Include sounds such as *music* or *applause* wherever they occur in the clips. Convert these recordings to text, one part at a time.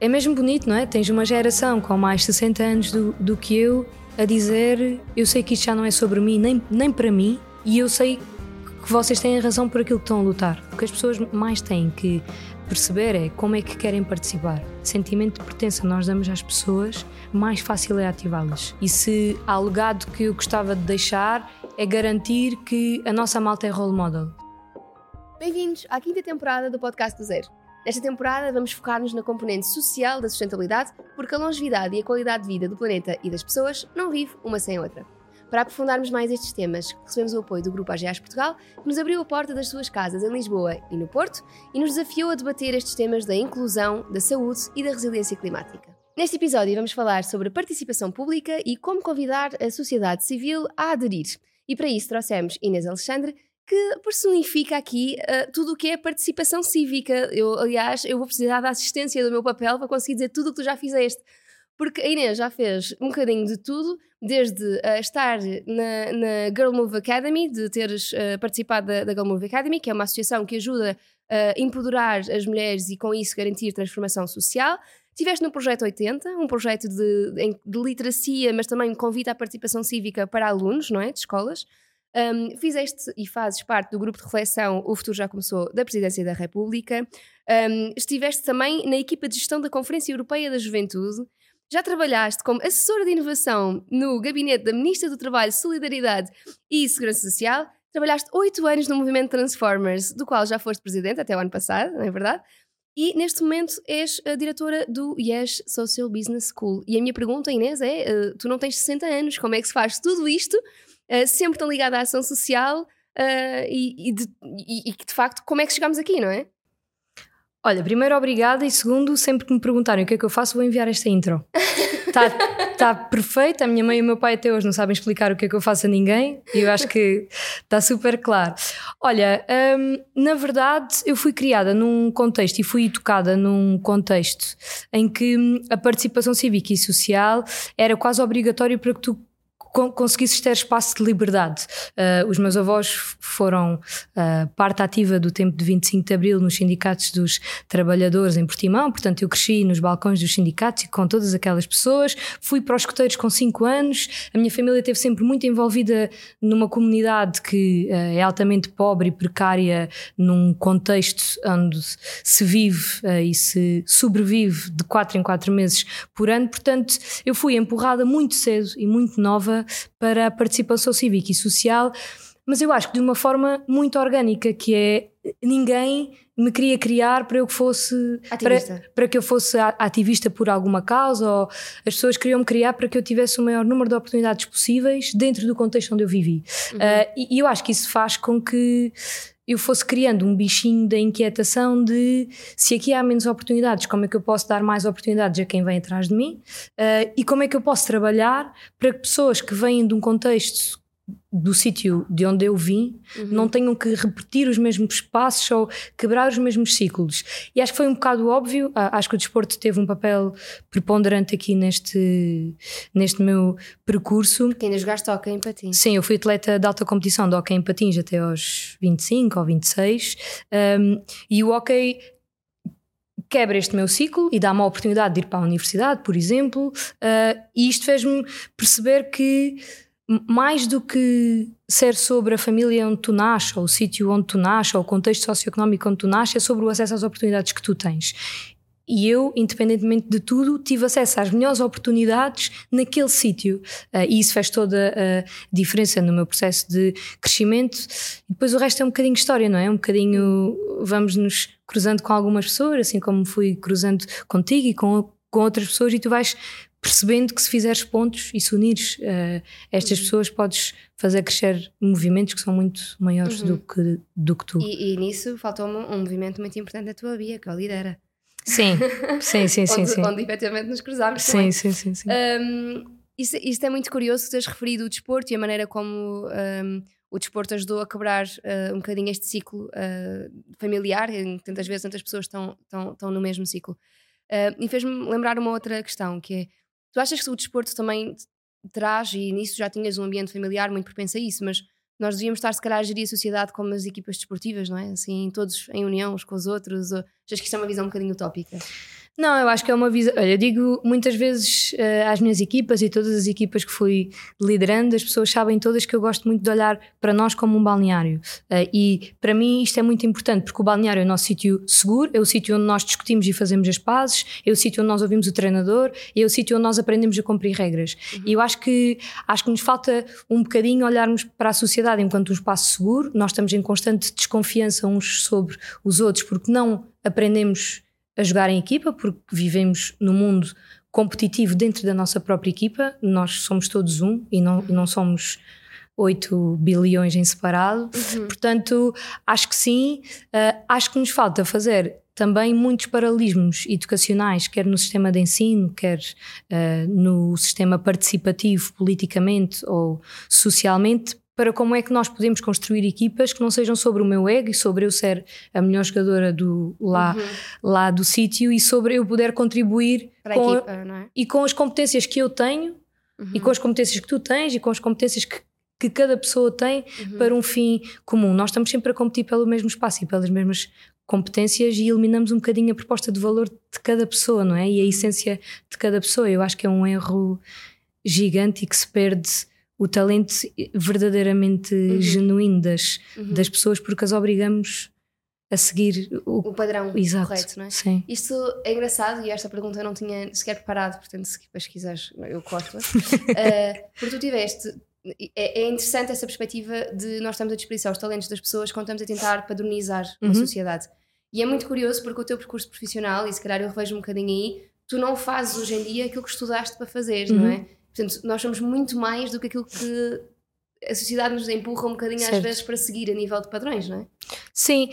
é mesmo bonito, não é? Tens uma geração com mais de 60 anos do, do que eu a dizer: Eu sei que isto já não é sobre mim, nem, nem para mim, e eu sei que vocês têm razão por aquilo que estão a lutar. O que as pessoas mais têm que perceber é como é que querem participar. Sentimento de pertença nós damos às pessoas, mais fácil é ativá-las. E se há legado que eu gostava de deixar, é garantir que a nossa malta é role model. Bem-vindos à quinta temporada do Podcast do Zero. Nesta temporada vamos focar-nos na componente social da sustentabilidade, porque a longevidade e a qualidade de vida do planeta e das pessoas não vive uma sem outra. Para aprofundarmos mais estes temas, recebemos o apoio do Grupo AGEAS Portugal, que nos abriu a porta das suas casas em Lisboa e no Porto e nos desafiou a debater estes temas da inclusão, da saúde e da resiliência climática. Neste episódio vamos falar sobre participação pública e como convidar a sociedade civil a aderir. E para isso trouxemos Inês Alexandre, que personifica aqui uh, tudo o que é participação cívica. Eu, aliás, eu vou precisar da assistência do meu papel para conseguir dizer tudo o que tu já fizeste. Porque a Inês já fez um bocadinho de tudo, desde uh, estar na, na, Girl Move Academy, de teres uh, participado da, da, Girl Move Academy, que é uma associação que ajuda a empoderar as mulheres e com isso garantir transformação social. Estiveste no Projeto 80, um projeto de, de literacia, mas também convite à participação cívica para alunos, não é? De escolas. Um, fizeste e fazes parte do grupo de reflexão O Futuro Já Começou da Presidência da República. Um, estiveste também na equipa de gestão da Conferência Europeia da Juventude. Já trabalhaste como assessora de inovação no gabinete da Ministra do Trabalho, Solidariedade e Segurança Social. Trabalhaste oito anos no movimento Transformers, do qual já foste presidente até o ano passado, não é verdade? E neste momento és a diretora do Yes Social Business School. E a minha pergunta, Inês, é: uh, tu não tens 60 anos, como é que se faz tudo isto uh, sempre tão ligada à ação social uh, e, e, de, e, e, de facto, como é que chegamos aqui, não é? Olha, primeiro, obrigada e segundo, sempre que me perguntarem o que é que eu faço, vou enviar esta intro. Está *laughs* tá perfeito, a minha mãe e o meu pai até hoje não sabem explicar o que é que eu faço a ninguém e eu acho que está super claro. Olha, hum, na verdade, eu fui criada num contexto e fui educada num contexto em que hum, a participação cívica e social era quase obrigatório para que tu conseguisses ter espaço de liberdade. Uh, os meus avós foram uh, parte ativa do tempo de 25 de Abril nos sindicatos dos trabalhadores em Portimão, portanto eu cresci nos balcões dos sindicatos e com todas aquelas pessoas, fui para os escuteiros com 5 anos, a minha família esteve sempre muito envolvida numa comunidade que uh, é altamente pobre e precária num contexto onde se vive e se sobrevive de 4 em 4 meses por ano, portanto eu fui empurrada muito cedo e muito nova para a participação cívica e social, mas eu acho que de uma forma muito orgânica, que é ninguém me queria criar para eu que fosse para, para, que eu fosse ativista por alguma causa ou as pessoas queriam me criar para que eu tivesse o maior número de oportunidades possíveis dentro do contexto onde eu vivi uhum. uh, e, e eu acho que isso faz com que eu fosse criando um bichinho da inquietação de se aqui há menos oportunidades, como é que eu posso dar mais oportunidades a quem vem atrás de mim? Uh, e como é que eu posso trabalhar para que pessoas que vêm de um contexto do sítio de onde eu vim uhum. não tenham que repetir os mesmos passos ou quebrar os mesmos ciclos. E acho que foi um bocado óbvio, acho que o desporto teve um papel preponderante aqui neste, neste meu percurso. Porque ainda jogaste hockey em patins. Sim, eu fui atleta de alta competição de hockey em patins até aos 25 ou 26 um, e o hockey quebra este meu ciclo e dá-me a oportunidade de ir para a universidade, por exemplo, uh, e isto fez-me perceber que mais do que ser sobre a família onde tu nasces, ou o sítio onde tu nasces, ou o contexto socioeconómico onde tu nasces, é sobre o acesso às oportunidades que tu tens. E eu, independentemente de tudo, tive acesso às melhores oportunidades naquele sítio. Uh, e isso fez toda a diferença no meu processo de crescimento. E depois o resto é um bocadinho história, não é? Um bocadinho vamos nos cruzando com algumas pessoas, assim como fui cruzando contigo e com, com outras pessoas, e tu vais percebendo que se fizeres pontos e se unires uh, estas uhum. pessoas podes fazer crescer movimentos que são muito maiores uhum. do, que, do que tu. E, e nisso faltou um, movimento muito importante da tua Bia, que é o Lidera. Sim, sim, sim, sim. onde, sim. onde efetivamente nos cruzámos sim, também. Sim, sim, sim. Um, isto, isto, é muito curioso que teres referido o desporto e a maneira como um, o desporto ajudou a quebrar uh, um bocadinho este ciclo uh, familiar, em tantas vezes tantas pessoas estão, estão, estão no mesmo ciclo. Uh, e fez-me lembrar uma outra questão, que é Tu achas que o desporto também traz, e nisso já tinhas um ambiente familiar muito propenso a isso, mas nós devíamos estar, se calhar, a gerir a sociedade como as equipas desportivas, não é? Assim, todos em união uns com os outros. Ou... Achas que isto é uma visão um bocadinho utópica? Não, eu acho que é uma visão. Olha, eu digo muitas vezes uh, às minhas equipas e todas as equipas que fui liderando, as pessoas sabem todas que eu gosto muito de olhar para nós como um balneário. Uh, e para mim isto é muito importante, porque o balneário é o nosso sítio seguro, é o sítio onde nós discutimos e fazemos as pazes, é o sítio onde nós ouvimos o treinador, é o sítio onde nós aprendemos a cumprir regras. Uhum. E eu acho que, acho que nos falta um bocadinho olharmos para a sociedade enquanto um espaço seguro. Nós estamos em constante desconfiança uns sobre os outros, porque não aprendemos a jogar em equipa, porque vivemos no mundo competitivo dentro da nossa própria equipa, nós somos todos um e não, e não somos 8 bilhões em separado. Uhum. Portanto, acho que sim, uh, acho que nos falta fazer também muitos paralelismos educacionais, quer no sistema de ensino, quer uh, no sistema participativo, politicamente ou socialmente, para como é que nós podemos construir equipas que não sejam sobre o meu ego e sobre eu ser a melhor jogadora do, lá, uhum. lá do sítio e sobre eu poder contribuir para com, a equipa, é? e com as competências que eu tenho uhum. e com as competências que tu tens e com as competências que, que cada pessoa tem uhum. para um fim comum. Nós estamos sempre a competir pelo mesmo espaço e pelas mesmas competências e eliminamos um bocadinho a proposta de valor de cada pessoa, não é? E a uhum. essência de cada pessoa. Eu acho que é um erro gigante e que se perde o talento verdadeiramente uhum. genuíno das, uhum. das pessoas, porque as obrigamos a seguir o, o padrão Exato. correto, não é? Sim. Isto é engraçado e esta pergunta eu não tinha sequer preparado, portanto, se depois quiseres, eu corto. uh, *laughs* porque tu tiveste. É, é, interessante essa perspectiva de nós estamos a desperdiçar os talentos das pessoas quando estamos a tentar padronizar uhum. a sociedade. E é muito curioso porque o teu percurso profissional, e se calhar eu revejo um bocadinho aí, tu não fazes hoje em dia aquilo que estudaste para fazer, uhum. não é? Portanto, nós somos muito mais do que aquilo que a sociedade nos empurra um bocadinho certo. às vezes para seguir a nível de padrões, não é? Sim,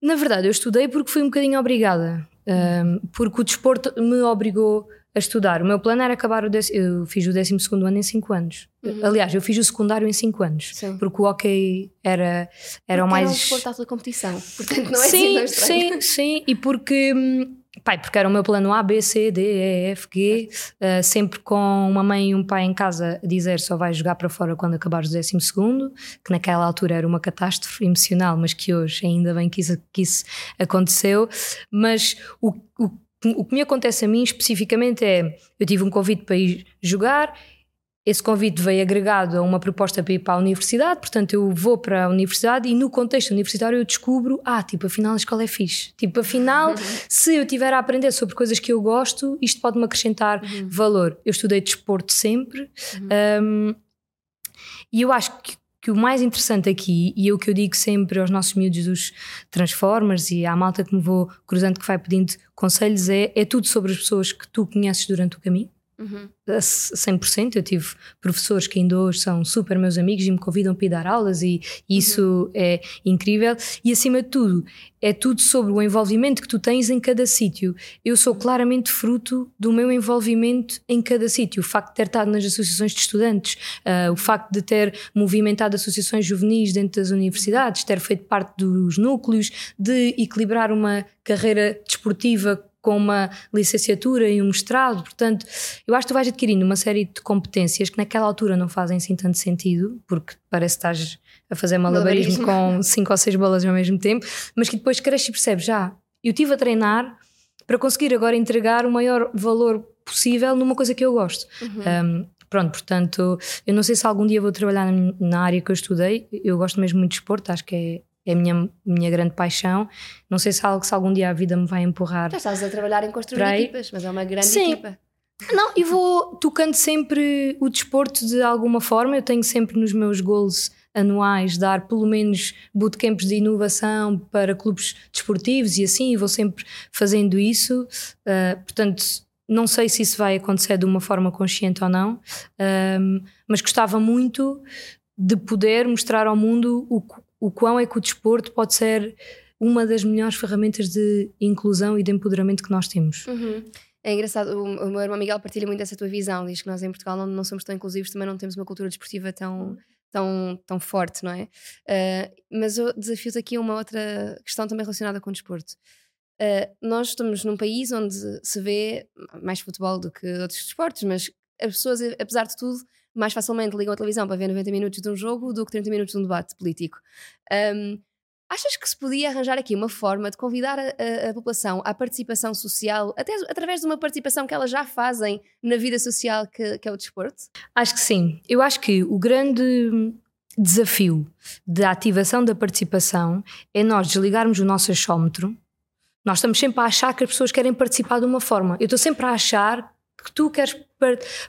na verdade eu estudei porque fui um bocadinho obrigada, um, porque o desporto me obrigou a estudar. O meu plano era acabar o décimo, eu fiz o 12 ano em 5 anos. Uhum. Aliás, eu fiz o secundário em 5 anos, Sim. porque o hockey era, era o mais. Era um desporto de competição, portanto não é sim, assim Sim, sim, e porque hum, Pai, porque era o meu plano A, B, C, D, E, F, G, uh, sempre com uma mãe e um pai em casa a dizer só vais jogar para fora quando acabares o décimo segundo, que naquela altura era uma catástrofe emocional, mas que hoje ainda bem que isso, que isso aconteceu. Mas o, o, o que me acontece a mim especificamente é, eu tive um convite para ir jogar esse convite veio agregado a uma proposta para ir para a universidade, portanto eu vou para a universidade e no contexto universitário eu descubro, ah, tipo, afinal a escola é fixe. Tipo, afinal, uhum. *laughs* se eu tiver a aprender sobre coisas que eu gosto, isto pode-me acrescentar uhum. valor. Eu estudei desporto sempre uhum. um, e eu acho que, que o mais interessante aqui, e é o que eu digo sempre aos nossos miúdos dos Transformers e à malta que me vou cruzando que vai pedindo conselhos, é, é tudo sobre as pessoas que tu conheces durante o caminho. Uhum. A 100%. Eu tive professores que ainda hoje são super meus amigos e me convidam para ir dar aulas, e, isso uhum. é incrível. E acima de tudo, é tudo sobre o envolvimento que tu tens em cada sítio. Eu sou claramente fruto do meu envolvimento em cada sítio. O facto de ter estado nas associações de estudantes, uh, o facto de ter movimentado associações juvenis dentro das universidades, ter feito parte dos núcleos, de equilibrar uma carreira desportiva com uma licenciatura e um mestrado. Portanto, eu acho que tu vais adquirindo uma série de competências que naquela altura não fazem assim tanto sentido, porque parece que estás a fazer malabarismo, com cinco ou seis bolas ao mesmo tempo, mas que depois cresces e percebes, já, ah, eu estive a treinar para conseguir agora entregar o maior valor possível numa coisa que eu gosto. Uhum. Um, pronto, portanto, eu não sei se algum dia vou trabalhar na área que eu estudei, eu gosto mesmo muito de esporte, acho que é é a minha, minha grande paixão. Não sei se, algo, se algum dia a vida me vai empurrar. Já estás a trabalhar em construir equipas, mas é uma grande Sim. equipa. Não, e vou tocando sempre o desporto de alguma forma. Eu tenho sempre nos meus goals anuais dar pelo menos bootcamps de inovação para clubes desportivos e assim, e vou sempre fazendo isso. Uh, portanto, não sei se isso vai acontecer de uma forma consciente ou não, uh, mas gostava muito de poder mostrar ao mundo o, o quão é que o desporto pode ser uma das melhores ferramentas de inclusão e de empoderamento que nós temos. Uhum. É engraçado, o, meu irmão Miguel partilha muito essa tua visão, diz que nós em Portugal não, não somos tão inclusivos, também não temos uma cultura desportiva tão, tão, tão forte, não é? Uh, mas eu desafio aqui uma outra questão também relacionada com o desporto. Uh, nós estamos num país onde se vê mais futebol do que outros desportos, mas as pessoas, apesar de tudo, mais facilmente ligam a televisão para ver 90 minutos de um jogo do que 30 minutos de um debate político. Um, Achas que se podia arranjar aqui uma forma de convidar a, a, a, população à participação social, até através de uma participação que elas já fazem na vida social que, que é o desporto? Acho que sim. Eu acho que o grande desafio da ativação da participação é nós desligarmos o nosso achómetro. Nós estamos sempre a achar que as pessoas querem participar de uma forma. Eu estou sempre a achar que tu queres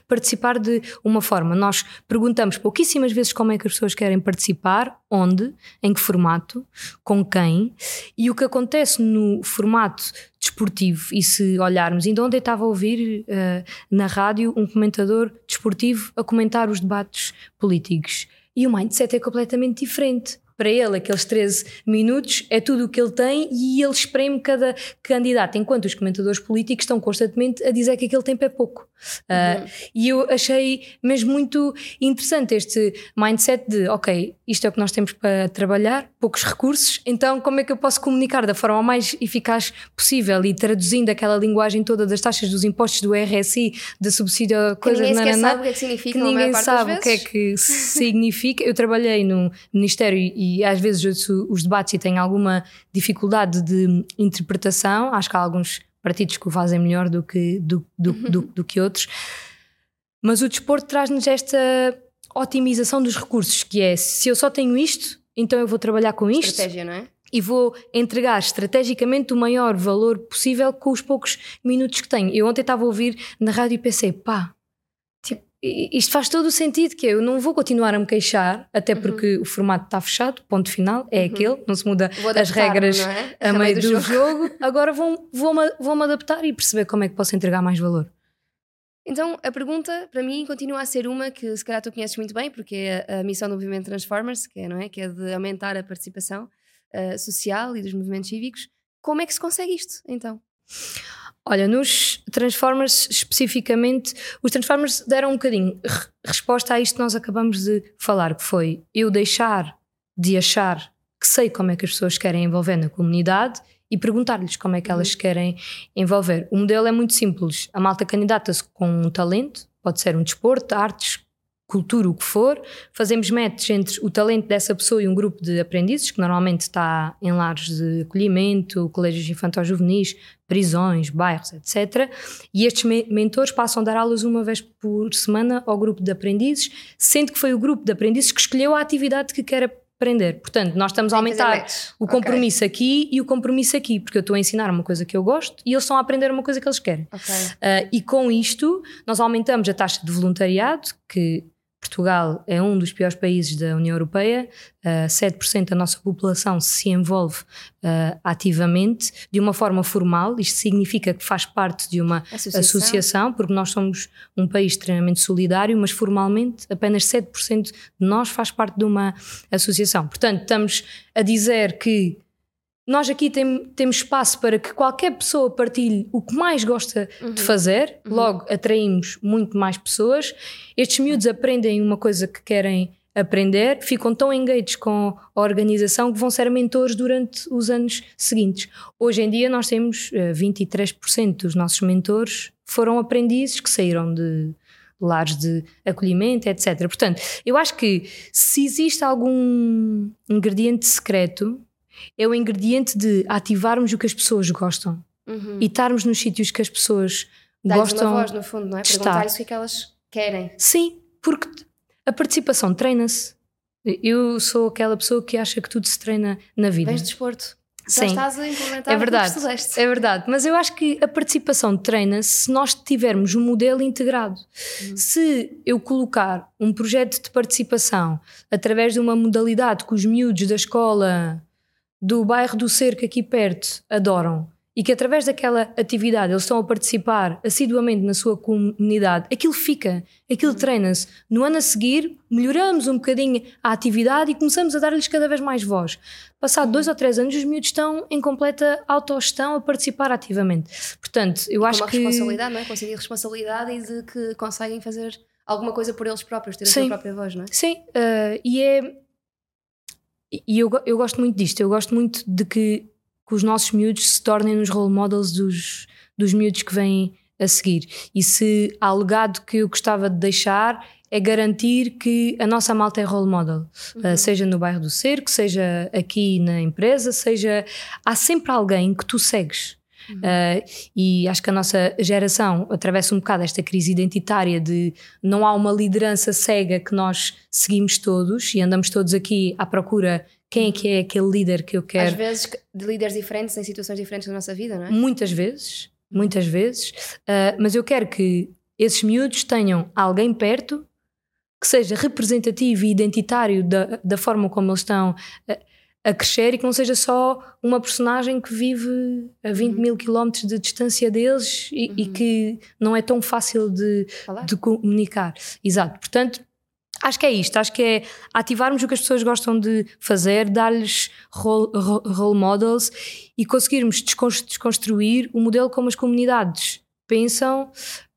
participar de uma forma. Nós perguntamos pouquíssimas vezes como é que as pessoas querem participar, onde, em que formato, com quem, e o que acontece no formato desportivo, e se olharmos, ainda ontem estava a ouvir uh, na rádio um comentador desportivo a comentar os debates políticos. E o mindset é completamente diferente para ele aqueles 13 minutos é tudo o que ele tem e ele espreme cada candidato, enquanto os comentadores políticos estão constantemente a dizer que aquele tempo é pouco. Ah, uhum. Uh, e eu achei mesmo muito interessante este mindset de, ok, isto é o que nós temos para trabalhar, poucos recursos, então como é que eu posso comunicar da forma mais eficaz possível e traduzindo aquela linguagem toda das taxas dos impostos do RSI, da subsídio a coisas... Que ninguém sabe o que é que significa, que ninguém sabe o que é que *laughs* significa. Eu trabalhei no Ministério e às vezes ouço os debates e tenho alguma dificuldade de interpretação. Acho que há alguns partidos que o fazem melhor do que, do, do, uhum. do, do que outros. Mas o desporto traz-nos esta otimização dos recursos, que é se eu só tenho isto, então eu vou trabalhar com isto. Estratégia, não é? E vou entregar estrategicamente o maior valor possível com os poucos minutos que tenho. Eu ontem estava a ouvir na rádio e pensei, pá, isto faz todo o sentido, que eu não vou continuar a me queixar, até uhum. porque uhum. o formato está fechado, ponto final, é uhum. aquele, não se muda as regras é? a, meio do, do jogo. jogo. *laughs* Agora vou-me vou vou adaptar e perceber como é que posso entregar mais valor. Então, a pergunta para mim continua a ser uma que se calhar tu conheces muito bem, porque é a, missão do movimento Transformers, que é, não é? que é de aumentar a participação uh, social e dos movimentos cívicos. Como é que se consegue isto, então? Olha, nos Transformers especificamente, os Transformers deram um bocadinho resposta a isto que nós acabamos de falar, que foi eu deixar de achar que sei como é que as pessoas querem envolver na comunidade e perguntar-lhes como é que elas uhum. querem envolver. O modelo é muito simples. A malta candidata-se com um talento, pode ser um desporto, artes, cultura, o que for, fazemos matches entre o talento dessa pessoa e um grupo de aprendizes, que normalmente está em lares de acolhimento, colégios infantis juvenis, prisões, bairros, etc. E estes me mentores passam a dar aulas uma vez por semana ao grupo de aprendizes, sendo que foi o grupo de aprendizes que escolheu a atividade que quer aprender. Portanto, nós estamos a aumentar o compromisso okay. aqui e o compromisso aqui, porque eu estou a ensinar uma coisa que eu gosto e eles estão a aprender uma coisa que eles querem. Okay. Uh, e com isto, nós aumentamos a taxa de voluntariado, que Portugal é um dos piores países da União Europeia, uh, 7% da nossa população se envolve uh, ativamente, de uma forma formal, isto significa que faz parte de uma associação. associação. porque nós somos um país extremamente solidário, mas formalmente apenas 7% de nós faz parte de uma associação. Portanto, estamos a dizer que nós aqui tem, temos espaço para que qualquer pessoa partilhe o que mais gosta uhum. de fazer, uhum. logo atraímos muito mais pessoas. Estes miúdos aprendem uma coisa que querem aprender, ficam tão engajados com a organização que vão ser mentores durante os anos seguintes. Hoje em dia nós temos uh, eh, 23% dos nossos mentores foram aprendizes que saíram de lares de acolhimento, etc. Portanto, eu acho que se existe algum ingrediente secreto é o ingrediente de ativarmos o que as pessoas gostam uhum. e estarmos nos sítios que as pessoas gostam. uma voz, no fundo, não é? Perguntar-lhes o que é que elas querem. Sim, porque a participação treina-se. Eu sou aquela pessoa que acha que tudo se treina na vida. Vens de desporto. Já Sim. estás a implementar é verdade, É verdade, mas eu acho que a participação treina-se se nós tivermos um modelo integrado. Uhum. Se eu colocar um projeto de participação através de uma modalidade que os miúdos da escola do bairro do Cerco aqui perto adoram e que através daquela atividade eles estão a participar assiduamente na sua comunidade, aquilo fica, aquilo uhum. treina-se. No ano a seguir, melhoramos um bocadinho a atividade e começamos a dar-lhes cada vez mais voz. Passado dois ou três anos, os miúdos estão em completa autogestão a participar ativamente. Portanto, eu acho uma que. responsabilidade, não é? Conseguir responsabilidade e de que conseguem fazer alguma coisa por eles próprios, ter a Sim. sua própria voz, não é? Sim, uh, e é e eu, eu gosto muito disto, eu gosto muito de que, que os nossos miúdos se tornem os role models dos, dos miúdos que vêm a seguir. E se há legado que eu gostava de deixar é garantir que a nossa malta é role model, uhum. uh, seja no bairro do Cerco, seja aqui na empresa, seja. Há sempre alguém que tu segues. Uhum. Uh, e acho que a nossa geração atravessa um bocado esta crise identitária de não há uma liderança cega que nós seguimos todos e andamos todos aqui à procura quem é que é aquele líder que eu quero. Às vezes de líderes diferentes em situações diferentes da nossa vida, não é? Muitas vezes, muitas vezes, uh, mas eu quero que esses miúdos tenham alguém perto que seja representativo e identitário da, da forma como eles estão. Uh, a crescer e que não seja só uma personagem que vive a 20 uhum. mil quilómetros de distância deles e, uhum. e, que não é tão fácil de, de, comunicar. Exato. Portanto, acho que é isto. Acho que é ativarmos o que as pessoas gostam de fazer, dar-lhes role, role models e conseguirmos desconstruir o modelo como as comunidades pensam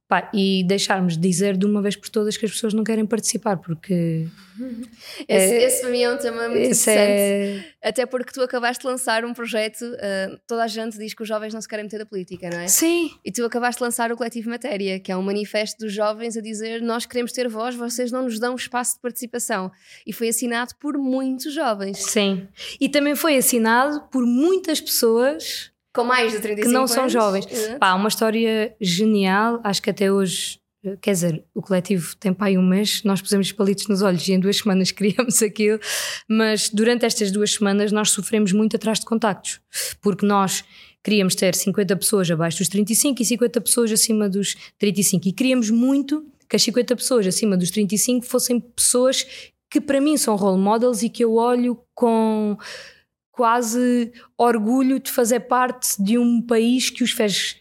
Pá, e deixarmos de dizer de uma vez por todas que as pessoas não querem participar, porque. *laughs* Esse, é, esse para mim é um tema muito interessante. É... Até porque tu acabaste de lançar um projeto, uh, toda a gente diz que os jovens não se querem meter da política, não é? Sim. E tu acabaste de lançar o Coletivo Matéria, que é um manifesto dos jovens a dizer nós queremos ter voz, vocês não nos dão espaço de participação. E foi assinado por muitos jovens. Sim. E também foi assinado por muitas pessoas com mais de 35 Que não anos. são jovens. Pá, uma história genial, acho que até hoje quer dizer, o coletivo tem pai um mês, nós pusemos palitos nos olhos e em duas *laughs* semanas criamos aquilo, mas durante estas duas semanas nós sofremos muito atrás de contactos, porque nós queríamos ter 50 pessoas abaixo dos 35 e 50 pessoas acima dos 35 e queríamos muito que as 50 pessoas acima dos 35 fossem pessoas que para mim são role models e que eu olho com quase orgulho de fazer parte de um país que os fez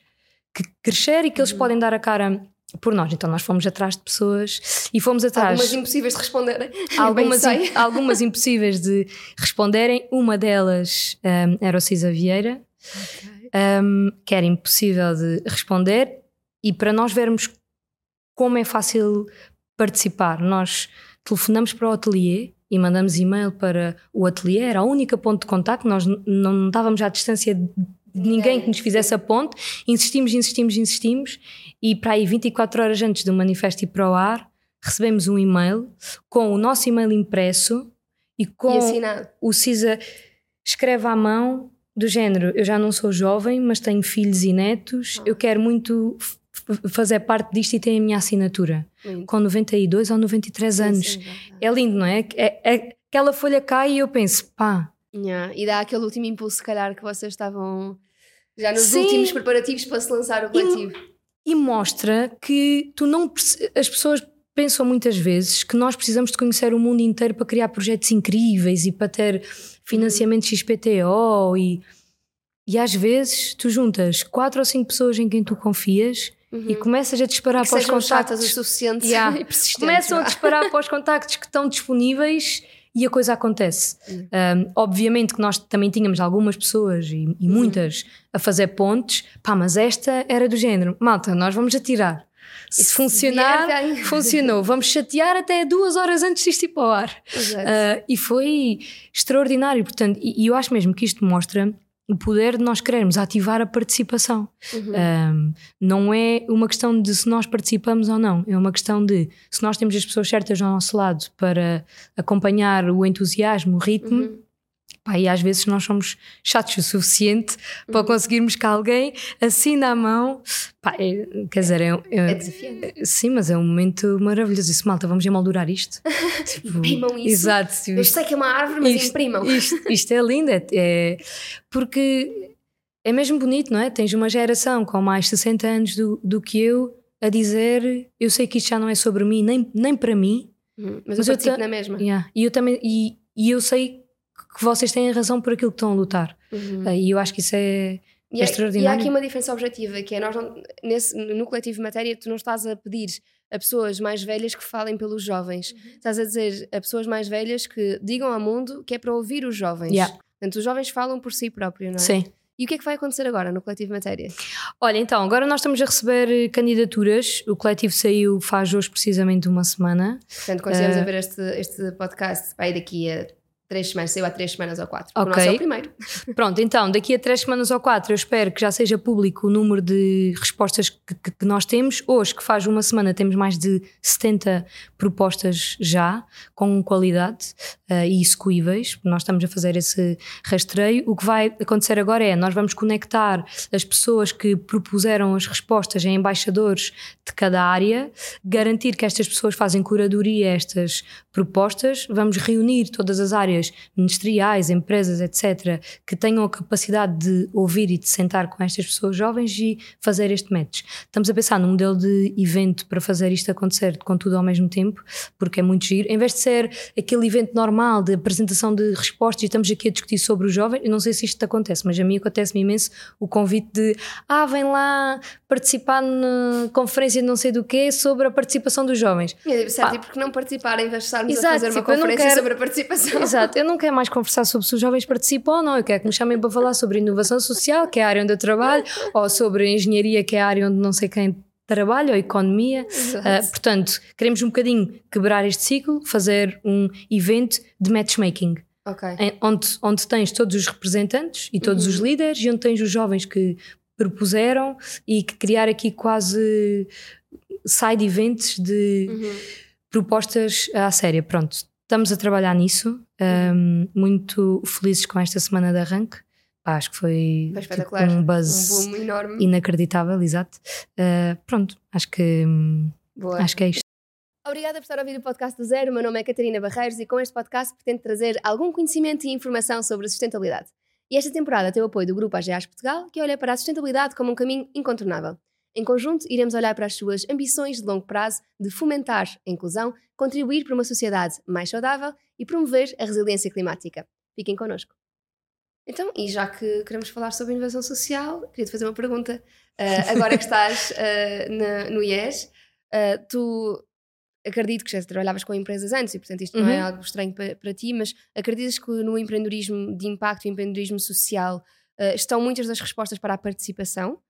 crescer e que eles uhum. podem dar a cara por nós. Então nós fomos atrás de pessoas e fomos atrás. Algumas impossíveis de responderem. *laughs* Algumas, algumas impossíveis de responderem. Uma delas um, era o Cisa Vieira, okay. um, que era impossível de responder. E para nós vermos como é fácil participar, nós telefonamos para o ateliê e mandamos e-mail para o ateliê, era a única ponto de contacto, nós não estávamos à distância de ninguém. que nos fizesse a ponte, insistimos, insistimos, insistimos, e para aí 24 horas antes do manifesto ir para o ar, recebemos um e-mail com o nosso e-mail impresso e com e o CISA escreve à mão do género, eu já não sou jovem, mas tenho filhos e netos, eu quero muito fazer parte disto e tem a minha assinatura. Lindo. Com 92 ou 93 sim, anos. Sim, é lindo, não é? É, é? Aquela folha cai e eu penso, pá. Yeah. E dá aquele último impulso, se calhar, que vocês estavam já nos sim. últimos preparativos para se lançar o coletivo. E, e mostra que tu não. As pessoas pensam muitas vezes que nós precisamos de conhecer o mundo inteiro para criar projetos incríveis e para ter financiamento uhum. XPTO e. E às vezes tu juntas quatro ou cinco pessoas em quem tu confias Uhum. E começas a disparar que para os contactos. o suficiente yeah. *laughs* e persistentes. Começam a disparar para os contactos que estão disponíveis e a coisa acontece. Uhum. Um, obviamente que nós também tínhamos algumas pessoas e, e muitas uhum. a fazer pontes, pá, mas esta era do género: malta, nós vamos atirar. Se Isso funcionar, funcionou. Vamos chatear até duas horas antes disto ir para o ar. Uh, e foi extraordinário. Portanto, e, e eu acho mesmo que isto mostra o poder de nós querermos ativar a participação. Uhum. Um, não é uma questão de se nós participamos ou não, é uma questão de se nós temos as pessoas certas ao nosso lado para acompanhar o entusiasmo, o ritmo. Uhum. Pá, e às vezes nós somos chatos o suficiente uhum. para conseguirmos que alguém assina a mão. Pá, é, quer dizer, é, é, é desafiante. Sim, mas é um momento maravilhoso. Isso, malta, vamos emoldurar isto. *laughs* tipo, imprimam isso. Exato. Eu sei que é uma árvore, mas isto, imprimam. Isto, *laughs* isto é lindo, é, é, porque é mesmo bonito, não é? Tens uma geração com mais 60 anos do, do que eu a dizer: Eu sei que isto já não é sobre mim, nem, nem para mim. Uhum, mas, mas eu participo na mesma. Yeah, e eu também. E, e eu sei que vocês têm razão por aquilo que estão a lutar. Uhum. E eu acho que isso é, e, é extraordinário. E há aqui uma diferença objetiva, que é nós não, nesse, no coletivo matéria tu não estás a pedir a pessoas mais velhas que falem pelos jovens. Uhum. Estás a dizer a pessoas mais velhas que digam ao mundo que é para ouvir os jovens. Yeah. Portanto, os jovens falam por si próprios, não é? Sim. E o que é que vai acontecer agora no Coletivo Matéria? Olha, então, agora nós estamos a receber candidaturas. O coletivo saiu faz hoje precisamente uma semana. Portanto, quando uh, a ver este, este podcast, vai daqui a três semanas, saiu há três semanas ou quatro. Okay. O nosso é o primeiro. *laughs* Pronto, então, daqui a três semanas ou quatro, eu espero que já seja público o número de respostas que, que, que nós temos. Hoje, que faz uma semana, temos mais de 70 propostas já, com qualidade uh, e execuíveis. Nós estamos a fazer esse rastreio. O que vai acontecer agora é, nós vamos conectar as pessoas que propuseram as respostas em embaixadores de cada área, garantir que estas pessoas fazem curadoria a estas propostas, vamos reunir todas as áreas áreas ministeriais, empresas, etc., que tenham a capacidade de ouvir e de sentar com estas pessoas jovens e fazer este match. Estamos a pensar num modelo de evento para fazer isto acontecer com tudo ao mesmo tempo, porque é muito giro. Em vez de ser aquele evento normal de apresentação de respostas e estamos aqui a discutir sobre os jovens, eu não sei se isto acontece, mas a mim acontece-me imenso o convite de ah, vem lá participar na conferência de não sei do quê sobre a participação dos jovens. É, certo, e porque não participar em vez de estarmos Exato, a fazer uma tipo, conferência quero... sobre a participação? Exato, Exato, eu não quero mais conversar sobre se os jovens participam ou não, eu quero que me chamem para falar sobre inovação social, que é a área onde eu trabalho, ou sobre engenharia, que é a área onde não sei quem trabalha, ou economia. Uh, portanto, queremos um bocadinho quebrar este ciclo, fazer um evento de matchmaking. Okay. Em, onde, onde tens todos os representantes e todos uhum. os líderes e onde tens os jovens que propuseram e que criar aqui quase side events de uhum. propostas à séria. Pronto, Estamos a trabalhar nisso, um, muito felizes com esta semana de arranque. Pá, acho que foi, foi tipo, um buzz um enorme. inacreditável, exato. Uh, pronto, acho que, Boa. acho que é isto. Obrigada por estar a ouvir o podcast do Zero. O meu nome é Catarina Barreiros e com este podcast pretendo trazer algum conhecimento e informação sobre a sustentabilidade. E esta temporada tem o apoio do Grupo AGAs Portugal, que olha para a sustentabilidade como um caminho incontornável. Em conjunto, iremos olhar para as suas ambições de longo prazo de fomentar a inclusão, contribuir para uma sociedade mais saudável e promover a resiliência climática. Fiquem connosco. Então, e já que queremos falar sobre inovação social, queria-te fazer uma pergunta. Uh, agora que estás uh, *laughs* na, no IES, uh, tu acredito que já trabalhavas com empresas antes e, portanto, isto uhum. não é uhum. algo estranho para, para, ti, mas acreditas que no empreendedorismo de impacto e empreendedorismo social estão muitas das respostas para a participação?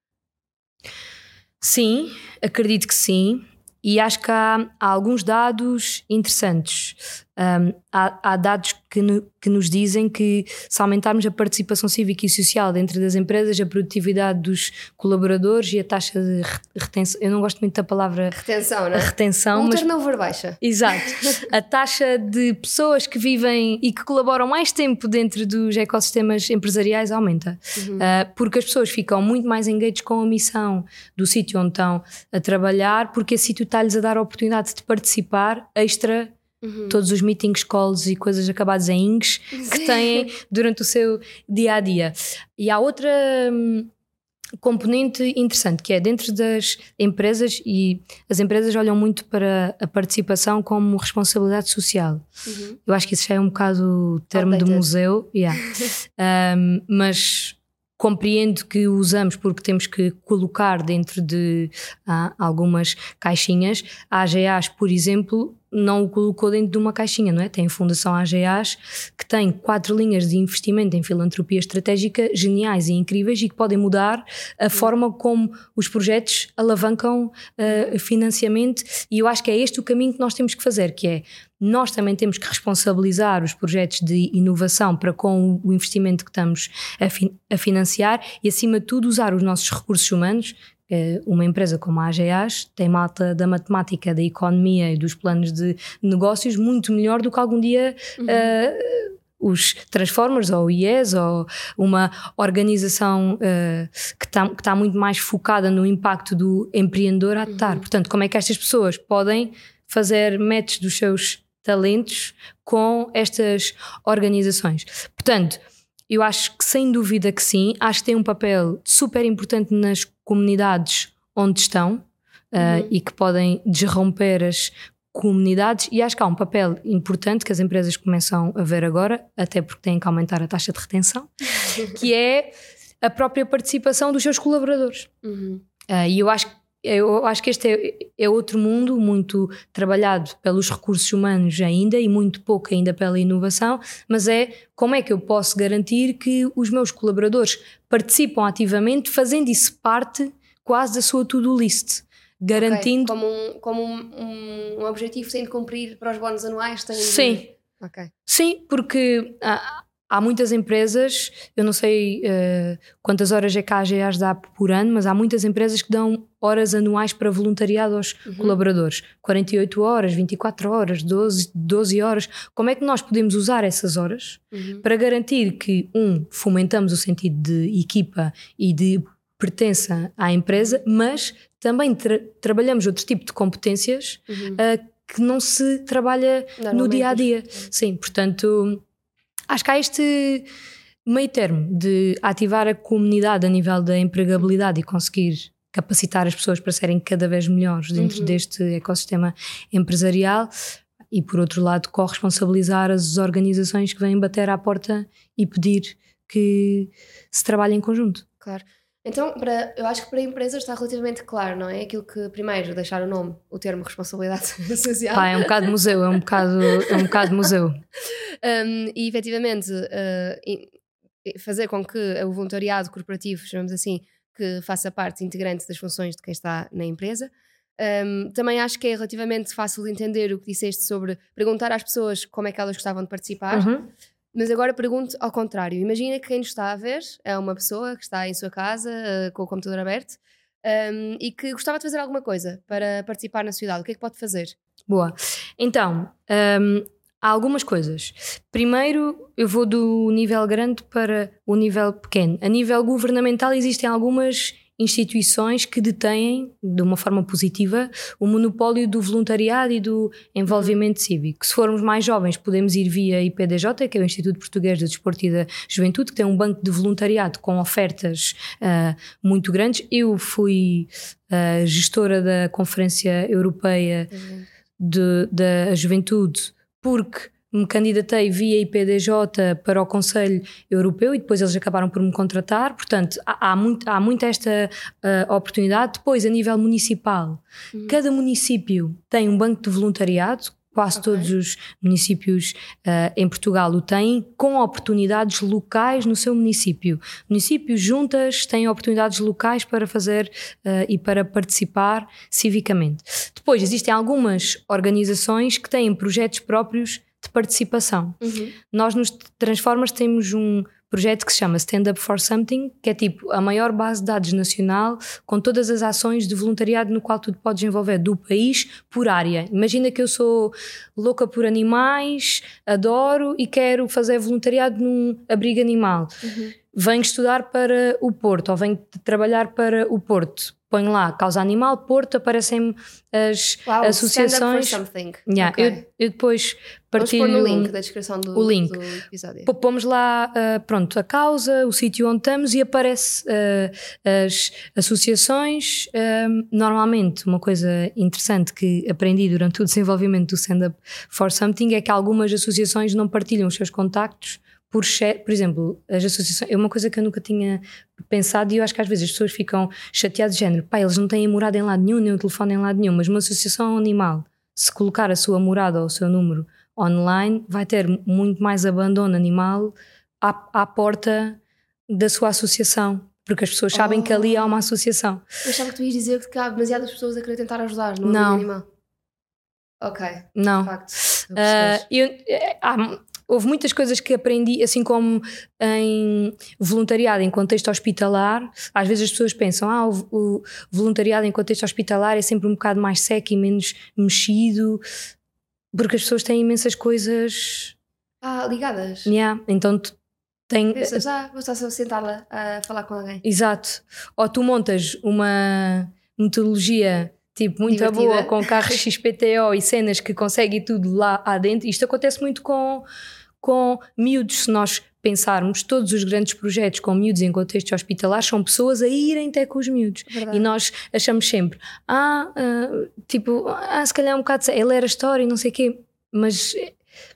Sim, acredito que sim. E acho que há, há alguns dados interessantes. Um, há, há, dados que, no, que, nos dizem que se aumentarmos a participação cívica e social dentro das empresas, a produtividade dos colaboradores e a taxa de retenção, eu não gosto muito da palavra retenção, não é? retenção, o mas turnover baixa. Exato. *laughs* a taxa de pessoas que vivem e que colaboram mais tempo dentro dos ecossistemas empresariais aumenta, uhum. uh, porque as pessoas ficam muito mais engaged com a missão do sítio onde estão a trabalhar, porque esse sítio está-lhes a dar a oportunidade de participar extra Uhum. Todos os meetings, calls e coisas acabadas em ings que têm durante o seu dia a dia. E há outra hum, componente interessante que é dentro das empresas, e as empresas olham muito para a participação como responsabilidade social. Uhum. Eu acho que isso já é um bocado o termo do museu, yeah. *laughs* um, mas compreendo que usamos porque temos que colocar dentro de ah, algumas caixinhas. A AGAs, por exemplo, não o colocou dentro de uma caixinha, não é? Tem a Fundação AGAs, que tem quatro linhas de investimento em filantropia estratégica geniais e incríveis e que podem mudar a forma como os projetos alavancam uh, financiamento. E eu acho que é este o caminho que nós temos que fazer, que é nós também temos que responsabilizar os projetos de inovação para com o investimento que estamos a, fi a financiar e, acima de tudo, usar os nossos recursos humanos, uma empresa como a AGAs tem malta da matemática, da economia e dos planos de negócios muito melhor do que algum dia uhum. uh, os Transformers ou o IES ou uma organização uh, que está tá muito mais focada no impacto do empreendedor a estar. Uhum. Portanto, como é que estas pessoas podem fazer match dos seus talentos com estas organizações? Portanto, eu acho que sem dúvida que sim, acho que tem um papel super importante nas comunidades onde estão uh, uhum. e que podem desromper as comunidades e acho que há um papel importante que as empresas começam a ver agora, até porque têm que aumentar a taxa de retenção, *laughs* que é a própria participação dos seus colaboradores. Uhum. Uh, e eu acho que eu acho que este é, é, outro mundo muito trabalhado pelos recursos humanos ainda e muito pouco ainda pela inovação, mas é como é que eu posso garantir que os meus colaboradores participam ativamente, fazendo isso parte quase da sua to-do list. Garantindo. Okay. Como, um, como um, um, objetivo sem cumprir para os bónus anuais, tem Sim. Ok. Sim, porque há, há muitas empresas, eu não sei uh, quantas horas é que a AGAs dá por ano, mas há muitas empresas que dão horas anuais para voluntariado aos uhum. colaboradores. 48 horas, 24 horas, 12, 12 horas. Como é que nós podemos usar essas horas uhum. para garantir que, um, fomentamos o sentido de equipa e de pertença à empresa, mas também tra trabalhamos outro tipo de competências uhum. uh, que não se trabalha no dia a dia. Sim, portanto, acho que há este meio termo de ativar a comunidade a nível da empregabilidade e conseguir capacitar as pessoas para serem cada vez melhores dentro uhum. deste ecossistema empresarial e, por outro lado, corresponsabilizar as organizações que vêm bater à porta e pedir que se trabalhe em conjunto. Claro. Então, para, eu acho que para empresas está relativamente claro, não é? Aquilo que, primeiro, deixar o nome, o termo responsabilidade *laughs* social. Pá, é um bocado museu, é um bocado, é um bocado museu. *laughs* Um, e, efetivamente, uh, fazer com que o voluntariado corporativo, chamamos assim, que faça parte integrante das funções de quem está na empresa. Um, também acho que é relativamente fácil de entender o que disseste sobre perguntar às pessoas como é que elas gostavam de participar. Uhum. Mas agora pergunto ao contrário. Imagina que quem nos está a ver é uma pessoa que está em sua casa uh, com o computador aberto um, e que gostava de fazer alguma coisa para participar na sociedade. O que é que pode fazer? Boa. Então, um, há algumas coisas. Primeiro, eu vou do nível grande para o nível pequeno. A nível governamental, existem algumas instituições que detêm, de uma forma positiva, o monopólio do voluntariado e do envolvimento cívico. Se formos mais jovens, podemos ir via IPDJ, que é o Instituto Português de Desporto e da Juventude, que tem um banco de voluntariado com ofertas uh, muito grandes. Eu fui uh, gestora da Conferência Europeia de, da Juventude, porque me candidatei via IPDJ para o Conselho Europeu e depois eles acabaram por me contratar. Portanto, há, há, muito, há muito esta uh, oportunidade. Depois, a nível municipal, uhum. cada município tem um banco de voluntariado. Quase okay. todos os municípios uh, em Portugal o têm, com oportunidades locais no seu município. Municípios juntas têm oportunidades locais para fazer uh, e para participar civicamente. Depois, existem algumas organizações que têm projetos próprios de participação. Uhum. Nós nos Transformers temos um projeto que se chama Stand Up for Something, que é tipo a maior base de dados nacional com todas as ações de voluntariado no qual tu te podes envolver do país por área. Imagina que eu sou louca por animais, adoro e quero fazer voluntariado num abrigo animal. Uhum. Venho estudar para o Porto ou venho trabalhar para o Porto ponho lá causa animal, Porto, aparecem as associações. Yeah, okay. eu, eu, depois partilho Vamos pôr no link da descrição do, o link. do episódio. Pomos lá, uh, pronto, a causa, o sítio onde estamos e aparece uh, as associações. Uh, normalmente, uma coisa interessante que aprendi durante o desenvolvimento do Stand Up for Something é que algumas associações não partilham os seus contactos por, por exemplo, as associações, é uma coisa que eu nunca tinha pensado e eu acho que às vezes as pessoas ficam chateadas de género, pá, eles não têm morada em lado nenhum, nem o telefone em lado nenhum, mas uma associação animal, se colocar a sua morada ou o seu número online, vai ter muito mais abandono animal à, à porta da sua associação. Porque as pessoas sabem oh. que ali há uma associação. Eu achava que tu ias dizer que há demasiadas pessoas a querer tentar ajudar, não, não. animal. Ok. Não. De facto. Uh, eu, eh, há, houve muitas coisas que aprendi, assim como em voluntariado em contexto hospitalar. Às vezes as pessoas pensam, ah, o, o voluntariado em contexto hospitalar é sempre um bocado mais seco e menos mexido, porque as pessoas têm imensas coisas. Ah, ligadas. Yeah. Então tu tem... Pensas, ah, vou estar sentada a falar com alguém. Exato. Ou tu montas uma metodologia tipo, muito Divertida. boa, com carros *laughs* XPTO e cenas que consegue tudo lá dentro. Isto acontece muito com, com miúdos, se nós pensarmos, todos os grandes projetos com miúdos em contexto hospitalar são pessoas a irem até com os miúdos. Verdade. E nós achamos sempre, ah, uh, tipo, ah, se calhar é um bocado, ele era história e não sei o quê, mas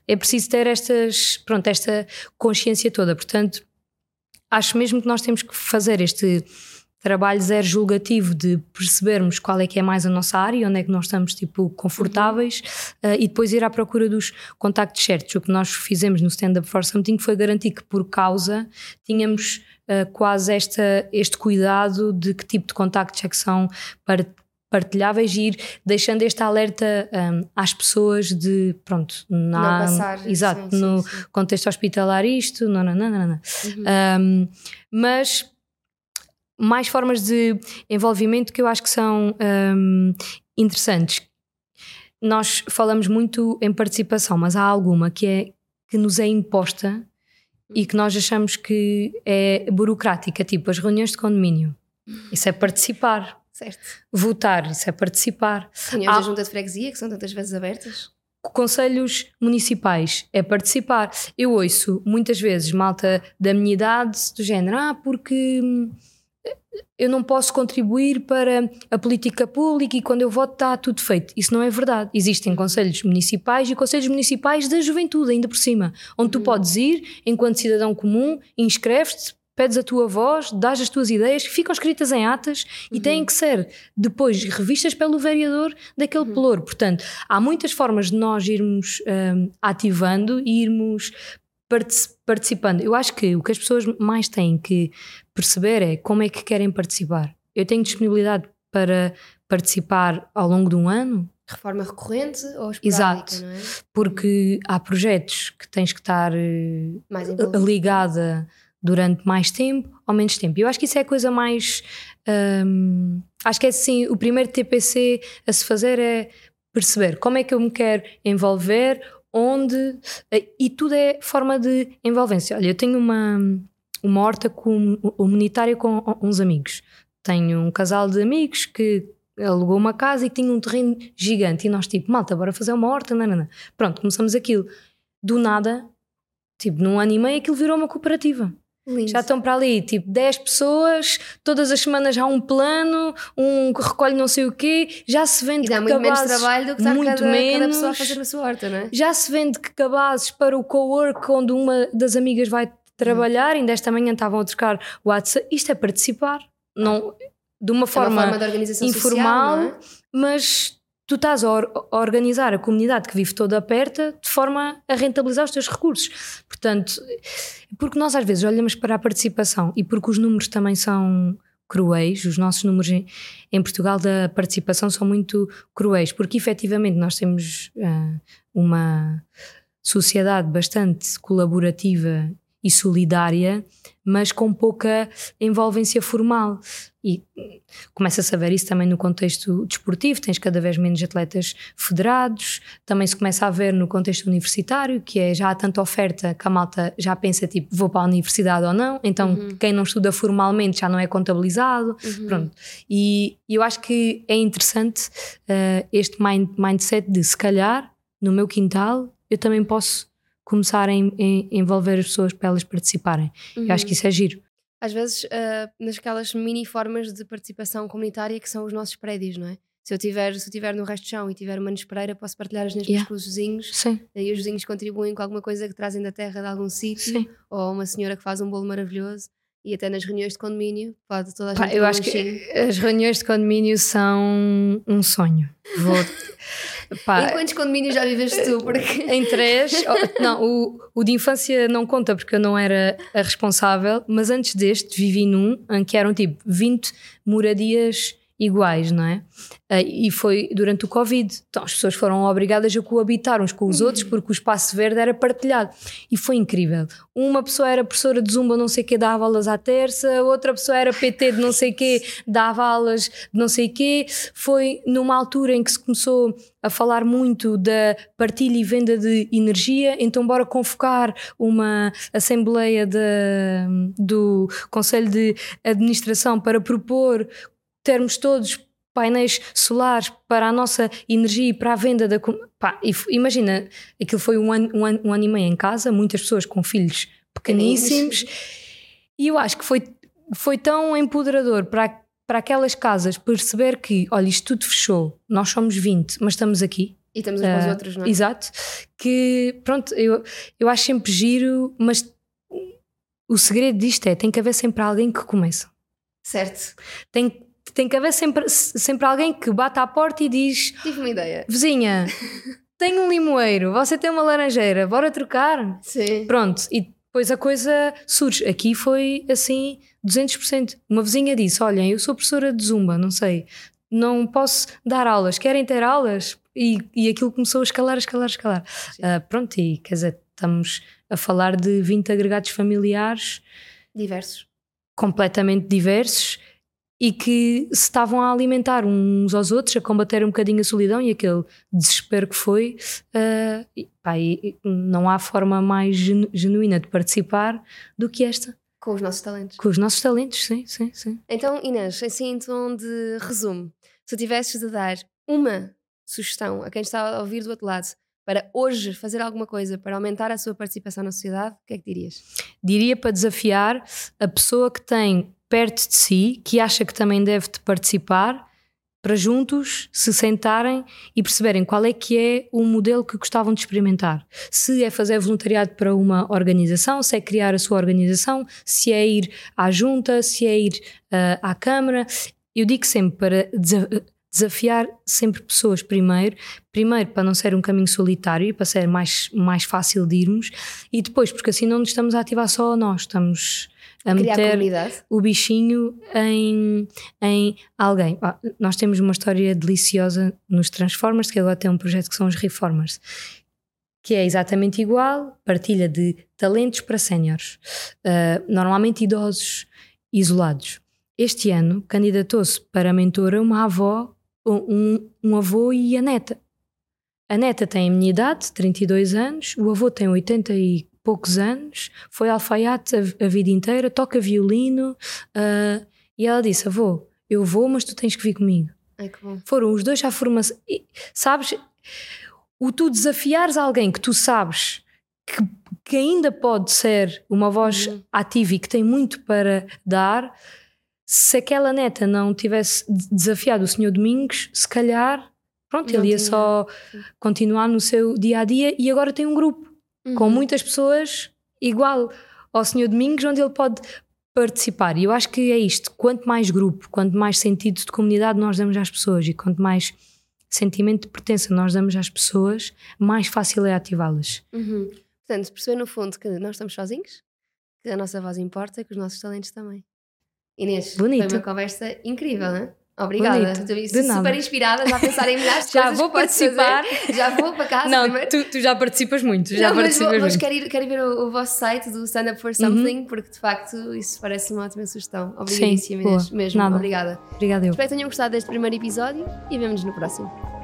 é preciso ter estas, pronto, esta consciência toda. Portanto, acho mesmo que nós temos que fazer este trabalho zero julgativo de percebermos qual é que é mais a nossa área, onde é que nós estamos tipo confortáveis uh, e depois ir à procura dos contactos certos. O que nós fizemos no Stand Up for Something foi garantir que por causa tínhamos uh, quase esta, este cuidado de que tipo de contactos é que são para partilháveis e ir deixando este alerta um, às pessoas de pronto, na, não passar, exato, sim, no sim, sim. contexto hospitalar isto, não, não, não, não, não. Uhum. Um, mas mais formas de envolvimento que eu acho que são um, interessantes. Nós falamos muito em participação, mas há alguma que é que nos é imposta e que nós achamos que é burocrática, tipo as reuniões de condomínio. Isso é participar. Certo. Votar, isso é participar. Reuniões Há- da junta de freguesia, que são tantas vezes abertas. Conselhos municipais é participar. Eu ouço muitas vezes malta da minha idade do género, ah, porque hum, eu não posso contribuir para a política pública e quando eu voto está tudo feito. Isso não é verdade. Existem conselhos municipais e conselhos municipais da juventude, ainda por cima, onde tu podes ir enquanto cidadão comum, inscreves-te, pedes a tua voz, dás as tuas ideias, ficam escritas em atas e têm que ser depois revistas pelo vereador daquele pelouro. Portanto, há muitas formas de nós irmos hum, ativando e irmos partici- participando. Eu acho que o que as pessoas mais têm que perceber é como é que querem participar. Eu tenho disponibilidade para participar ao longo de um ano, Reforma recorrente ou esporádica, Exato. é? porque há projetos que tens que estar eh, Mais ligada durante mais tempo ou menos tempo. Eu acho que isso é a coisa mais. hum, acho que é assim: o primeiro TPC a se fazer é perceber como é que eu me quero envolver, onde. eh, E tudo é forma de envolvência. Olha, eu tenho uma, uma horta com, humanitária com uns amigos. Tenho um casal de amigos que alugou uma casa e tinha um terreno gigante. E nós, tipo, malta, bora fazer uma horta. Não. Pronto, começamos aquilo. Do nada, tipo, num ano e meio, aquilo virou uma cooperativa. Lindo. Já estão para ali, tipo, 10 pessoas, todas as semanas há um plano, um que recolhe não sei o quê, já se vende E dá muito menos cabazes- trabalho do que está muito cada, cada menos. pessoa a fazer na sua horta, não é? Já se vende que cabazes para o co-work onde uma das amigas vai trabalhar, ainda esta manhã estavam a trocar o WhatsApp. Isto é participar, não, de uma É uma forma, informal, social, é? mas tu estás a, or- a organizar a comunidade que vive toda perto de forma a rentabilizar os teus recursos. Portanto, porque nós às vezes olhamos para a participação e porque os números também são cruéis, os nossos números em, em Portugal da participação são muito cruéis, porque efetivamente nós temos ah, uma sociedade bastante colaborativa e solidária, mas com pouca envolvência formal. E começa-se a ver isso também no contexto desportivo, tens cada vez menos atletas federados, também se começa a ver no contexto universitário, que é já há tanta oferta que a malta já pensa tipo, vou para a universidade ou não, então quem não estuda formalmente já não é contabilizado, pronto. E eu acho que é interessante eh, este mind- mindset de se calhar no meu quintal eu também posso começar a en- en- envolver as pessoas para elas participarem. Eu acho que isso é giro. Às vezes, ah, nasquelas mini formas de participação comunitária que são os nossos prédios, não é? Se eu tiver, se eu tiver no resto de chão e tiver uma nespereira, posso partilhar as nespas Yeah. com os vizinhos. Sim, Aí os vizinhos contribuem com alguma coisa que trazem da terra de algum sítio. Ou uma senhora que faz um bolo maravilhoso. E até nas reuniões de condomínio, pode toda a Pá, gente eu ter um acho que as reuniões de condomínio são um sonho. Vou, *laughs* pá, Em quantos condomínios já viveste tu? *laughs* Porque... em três, *laughs* oh, não, o, o de infância não conta porque eu não era a responsável, mas antes deste vivi num em que eram tipo 20 moradias iguais, não é? Ah, E foi durante o Covid. Então as pessoas foram obrigadas a coabitar uns com os outros porque o espaço verde era partilhado. E foi incrível. Uma pessoa era professora de zumba, não sei o quê, dava aulas à terça, outra pessoa era PT de não sei o quê, dava aulas de não sei o quê. Foi numa altura em que se começou a falar muito da partilha e venda de energia, então bora convocar uma assembleia de- do Conselho de Administração para propor termos todos painéis solares para a nossa energia e para a venda da. Pá, imagina, aquilo foi um ano, um, ano, um ano e meio em casa, muitas pessoas com filhos pequeníssimos, e eu acho que foi, foi tão empoderador para, para aquelas casas perceber que, olha, isto tudo fechou, nós somos 20, mas estamos aqui. E estamos uns com os Ah, outros, não é? Exato. Que, pronto, eu, eu acho sempre giro, mas o segredo disto é: tem que haver sempre alguém que começa. Certo. Tem, tem que haver sempre, sempre alguém que bate à porta e diz: Tive uma ideia. Vizinha, *laughs* tenho um limoeiro, você tem uma laranjeira, bora trocar? Sim. Pronto, e depois a coisa surge. Aqui foi assim 200%. Uma vizinha disse: Olhem, eu sou professora de zumba, não sei. não posso dar aulas, querem ter aulas? E, e aquilo começou a escalar, a escalar, a escalar. Uh, pronto, e quer dizer, estamos a falar de 20 agregados familiares diversos, completamente diversos e que se estavam a alimentar uns aos outros, a combater um bocadinho a solidão e aquele desespero que foi. Uh, e, pá, e não há forma mais genuína de participar do que esta. Com os nossos talentos. Com os nossos talentos, sim, sim, sim. Então, Inês, assim em tom de resumo, se tivesses de dar uma sugestão a quem está a ouvir do outro lado para hoje fazer alguma coisa para aumentar a sua participação na sociedade, o que é que dirias? Diria para desafiar a pessoa que tem perto de si, que acha que também deve de participar, para juntos se sentarem e perceberem qual é que é o modelo que gostavam de experimentar. Se é fazer voluntariado para uma organização, se é criar a sua organização, se é ir à junta, se é ir uh, à Câmara. Eu digo sempre para desafiar sempre pessoas primeiro, primeiro para não ser um caminho solitário e para ser mais, mais fácil de irmos, e depois, porque assim não nos estamos a ativar só nós, estamos a meter o bichinho em, em alguém. Ah, nós temos uma história deliciosa nos Transformers, que agora tem um projeto que são os Reformers, que é exatamente igual, partilha de talentos para séniores, uh, normalmente idosos isolados. Este ano candidatou-se para mentora uma avó, um, um avô e a neta. A neta tem a minha idade, 32 anos, o avô tem 80 e poucos anos, foi alfaiate a, a vida inteira, toca violino. Uh, e ela disse: Avô, eu vou, mas tu tens que vir comigo. Ai, que. Foram os dois à formação. E, sabes, o tu desafiares alguém que tu sabes que, que ainda pode ser uma voz uhum. ativa e que tem muito para dar, se aquela neta não tivesse desafiado o Senhor Domingos, se calhar, pronto, ele ia só continuar no seu dia a dia e agora tem um grupo uhum. com muitas pessoas igual ao Senhor Domingos, onde ele pode participar. E eu acho que é isto: quanto mais grupo, quanto mais sentido de comunidade nós damos às pessoas e quanto mais sentimento de pertença nós damos às pessoas, mais fácil é ativá-las. Uhum. Portanto, perceber no fundo que nós estamos sozinhos, que a nossa voz importa e que os nossos talentos também. Inês, Bonito. foi uma conversa incrível, não é? Obrigada. Estou super inspirada já a pensar em milhares de *laughs* já coisas. Já vou participar. Fazer. Já vou para casa. Não, tu, tu, já participas muito. Já Não, participas mas, vou, mas quero, ir, quero ver o, o, vosso site do Stand Up for Something, uhum. porque de facto isso parece uma ótima sugestão. Obrigadíssima, Sim, mesmo. Nada. Obrigada. Obrigada eu. Espero que tenham gostado deste primeiro episódio e vemo-nos no próximo.